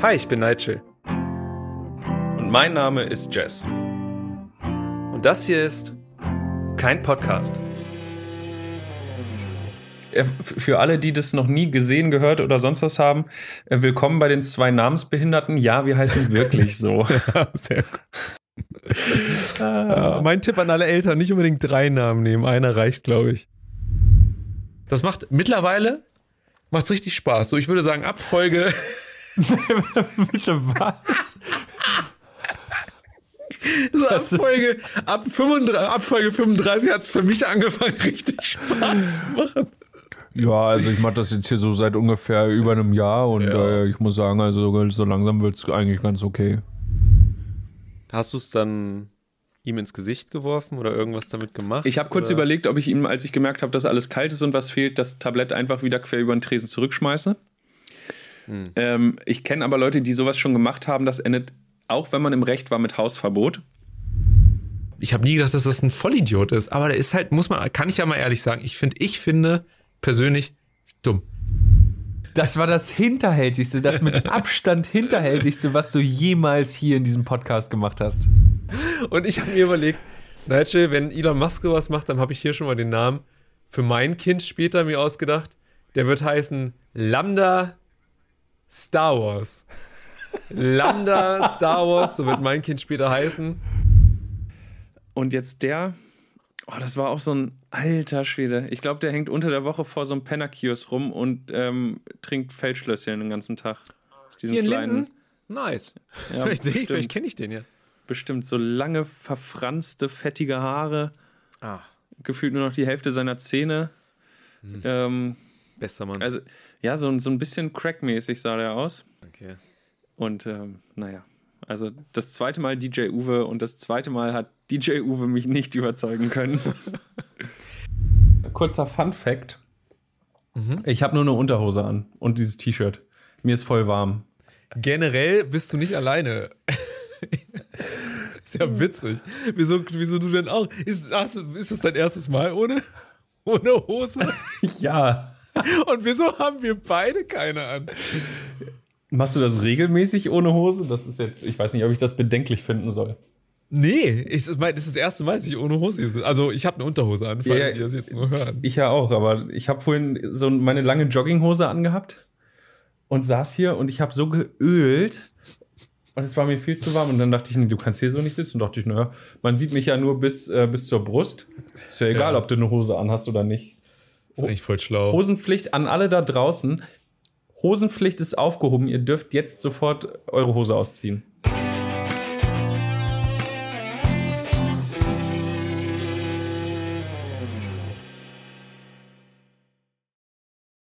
Hi, ich bin Nigel. Und mein Name ist Jess. Und das hier ist kein Podcast. Für alle, die das noch nie gesehen, gehört oder sonst was haben, äh, willkommen bei den zwei Namensbehinderten. Ja, wir heißen wirklich so. ja, sehr gut. ah. mein Tipp an alle Eltern, nicht unbedingt drei Namen nehmen. Einer reicht, glaube ich. Das macht mittlerweile macht's richtig Spaß. So, ich würde sagen, ab Folge. Bitte was? So ab Folge, ab, 35, ab Folge 35 hat es für mich angefangen, richtig Spaß zu machen. Ja, also ich mache das jetzt hier so seit ungefähr über einem Jahr und ja. äh, ich muss sagen, also so langsam wird es eigentlich ganz okay. Hast du es dann ihm ins Gesicht geworfen oder irgendwas damit gemacht? Ich habe kurz überlegt, ob ich ihm, als ich gemerkt habe, dass alles kalt ist und was fehlt, das Tablett einfach wieder quer über den Tresen zurückschmeiße. Hm. Ähm, ich kenne aber Leute, die sowas schon gemacht haben. Das endet, auch wenn man im Recht war, mit Hausverbot. Ich habe nie gedacht, dass das ein Vollidiot ist. Aber der ist halt, muss man, kann ich ja mal ehrlich sagen, ich finde, ich finde persönlich dumm. Das war das Hinterhältigste, das mit Abstand Hinterhältigste, was du jemals hier in diesem Podcast gemacht hast. Und ich habe mir überlegt, Nigel, wenn Elon Musk was macht, dann habe ich hier schon mal den Namen für mein Kind später mir ausgedacht. Der wird heißen Lambda Star Wars. Lambda Star Wars, so wird mein Kind später heißen. Und jetzt der, oh, das war auch so ein alter Schwede. Ich glaube, der hängt unter der Woche vor so einem Pennerkiosk rum und ähm, trinkt Feldschlösschen den ganzen Tag. Aus diesem Hier kleinen. Linden? Nice. Ja, vielleicht sehe ich, vielleicht kenne ich den ja. Bestimmt so lange, verfranste, fettige Haare. Ah. Gefühlt nur noch die Hälfte seiner Zähne. Hm. Ähm, Bester Mann. Also, ja, so, so ein bisschen crackmäßig sah der aus. Okay. Und ähm, naja, also das zweite Mal DJ Uwe und das zweite Mal hat DJ Uwe mich nicht überzeugen können. Kurzer Fun Fact. Mhm. Ich habe nur eine Unterhose an und dieses T-Shirt. Mir ist voll warm. Generell bist du nicht alleine. ist ja witzig. Wieso, wieso du denn auch? Ist, hast, ist das dein erstes Mal ohne, ohne Hose? ja. Und wieso haben wir beide keine an? Machst du das regelmäßig ohne Hose? Das ist jetzt, ich weiß nicht, ob ich das bedenklich finden soll. Nee, ich, das ist das erste Mal, dass ich ohne Hose sitze. Also ich habe eine Unterhose an, falls ja, die das jetzt nur hören. Ich ja auch, aber ich habe vorhin so meine lange Jogginghose angehabt und saß hier und ich habe so geölt und es war mir viel zu warm und dann dachte ich, nee, du kannst hier so nicht sitzen. Und dachte ich, naja, man sieht mich ja nur bis, äh, bis zur Brust. Ist ja egal, ja. ob du eine Hose anhast oder nicht. Ist eigentlich voll schlau. Hosenpflicht an alle da draußen. Hosenpflicht ist aufgehoben. Ihr dürft jetzt sofort eure Hose ausziehen.